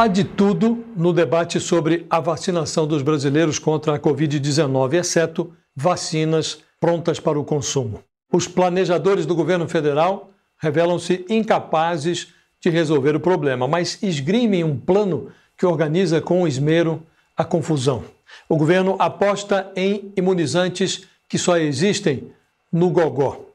Há de tudo no debate sobre a vacinação dos brasileiros contra a Covid-19, exceto vacinas prontas para o consumo. Os planejadores do governo federal revelam-se incapazes de resolver o problema, mas esgrimem um plano que organiza com esmero a confusão. O governo aposta em imunizantes que só existem no gogó.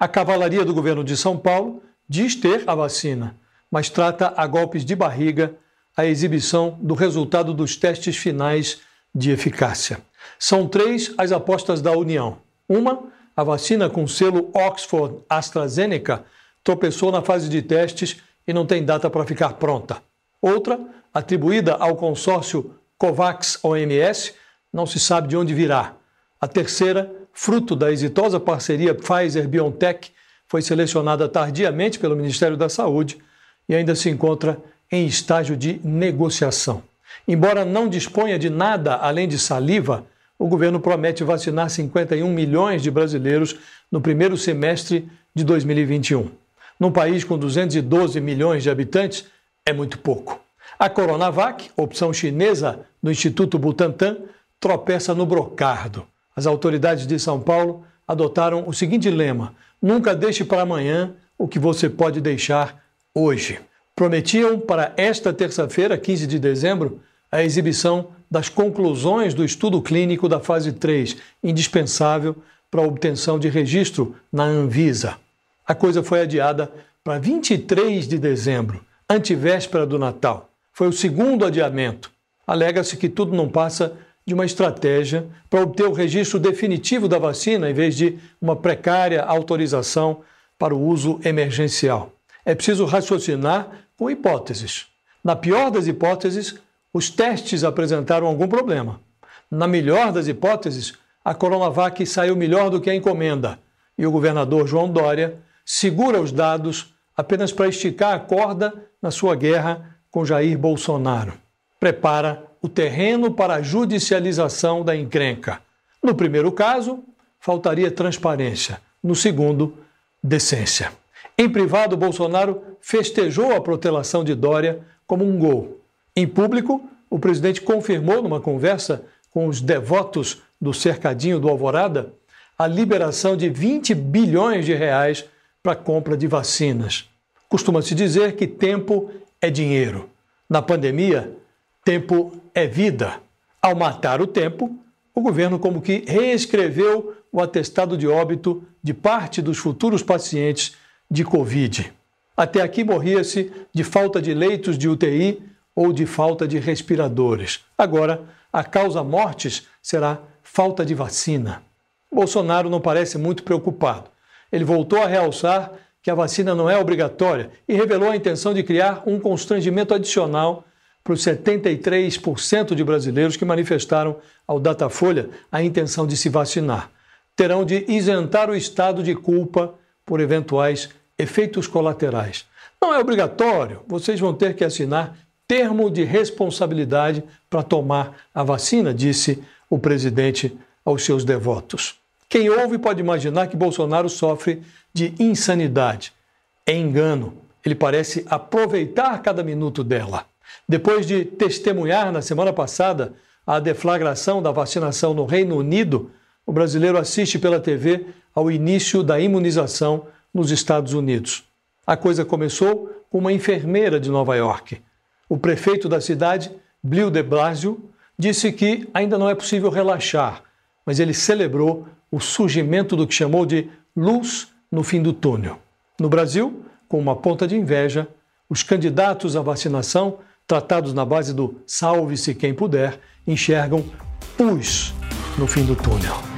A cavalaria do governo de São Paulo diz ter a vacina, mas trata a golpes de barriga a exibição do resultado dos testes finais de eficácia. São três as apostas da União. Uma, a vacina com selo Oxford AstraZeneca tropeçou na fase de testes e não tem data para ficar pronta. Outra, atribuída ao consórcio COVAX OMS, não se sabe de onde virá. A terceira, fruto da exitosa parceria Pfizer-BioNTech, foi selecionada tardiamente pelo Ministério da Saúde e ainda se encontra em estágio de negociação. Embora não disponha de nada além de saliva, o governo promete vacinar 51 milhões de brasileiros no primeiro semestre de 2021. Num país com 212 milhões de habitantes, é muito pouco. A Coronavac, opção chinesa do Instituto Butantan, tropeça no brocardo. As autoridades de São Paulo adotaram o seguinte lema: nunca deixe para amanhã o que você pode deixar hoje prometiam para esta terça-feira, 15 de dezembro, a exibição das conclusões do estudo clínico da fase 3, indispensável para a obtenção de registro na Anvisa. A coisa foi adiada para 23 de dezembro, antevéspera do Natal. Foi o segundo adiamento. Alega-se que tudo não passa de uma estratégia para obter o registro definitivo da vacina em vez de uma precária autorização para o uso emergencial. É preciso raciocinar com hipóteses. Na pior das hipóteses, os testes apresentaram algum problema. Na melhor das hipóteses, a Coronavac saiu melhor do que a encomenda e o governador João Dória segura os dados apenas para esticar a corda na sua guerra com Jair Bolsonaro. Prepara o terreno para a judicialização da encrenca. No primeiro caso, faltaria transparência. No segundo, decência. Em privado, Bolsonaro festejou a protelação de Dória como um gol. Em público, o presidente confirmou numa conversa com os devotos do cercadinho do Alvorada a liberação de 20 bilhões de reais para a compra de vacinas. Costuma-se dizer que tempo é dinheiro. Na pandemia, tempo é vida. Ao matar o tempo, o governo como que reescreveu o atestado de óbito de parte dos futuros pacientes de Covid. Até aqui morria-se de falta de leitos de UTI ou de falta de respiradores. Agora, a causa mortes será falta de vacina. Bolsonaro não parece muito preocupado. Ele voltou a realçar que a vacina não é obrigatória e revelou a intenção de criar um constrangimento adicional para os 73% de brasileiros que manifestaram ao Datafolha a intenção de se vacinar. Terão de isentar o estado de culpa por eventuais efeitos colaterais. Não é obrigatório, vocês vão ter que assinar termo de responsabilidade para tomar a vacina, disse o presidente aos seus devotos. Quem ouve pode imaginar que Bolsonaro sofre de insanidade. É engano. Ele parece aproveitar cada minuto dela. Depois de testemunhar na semana passada a deflagração da vacinação no Reino Unido, o brasileiro assiste pela TV ao início da imunização nos Estados Unidos. A coisa começou com uma enfermeira de Nova York. O prefeito da cidade, Bill de Blasio, disse que ainda não é possível relaxar, mas ele celebrou o surgimento do que chamou de luz no fim do túnel. No Brasil, com uma ponta de inveja, os candidatos à vacinação, tratados na base do salve-se quem puder, enxergam pus no fim do túnel.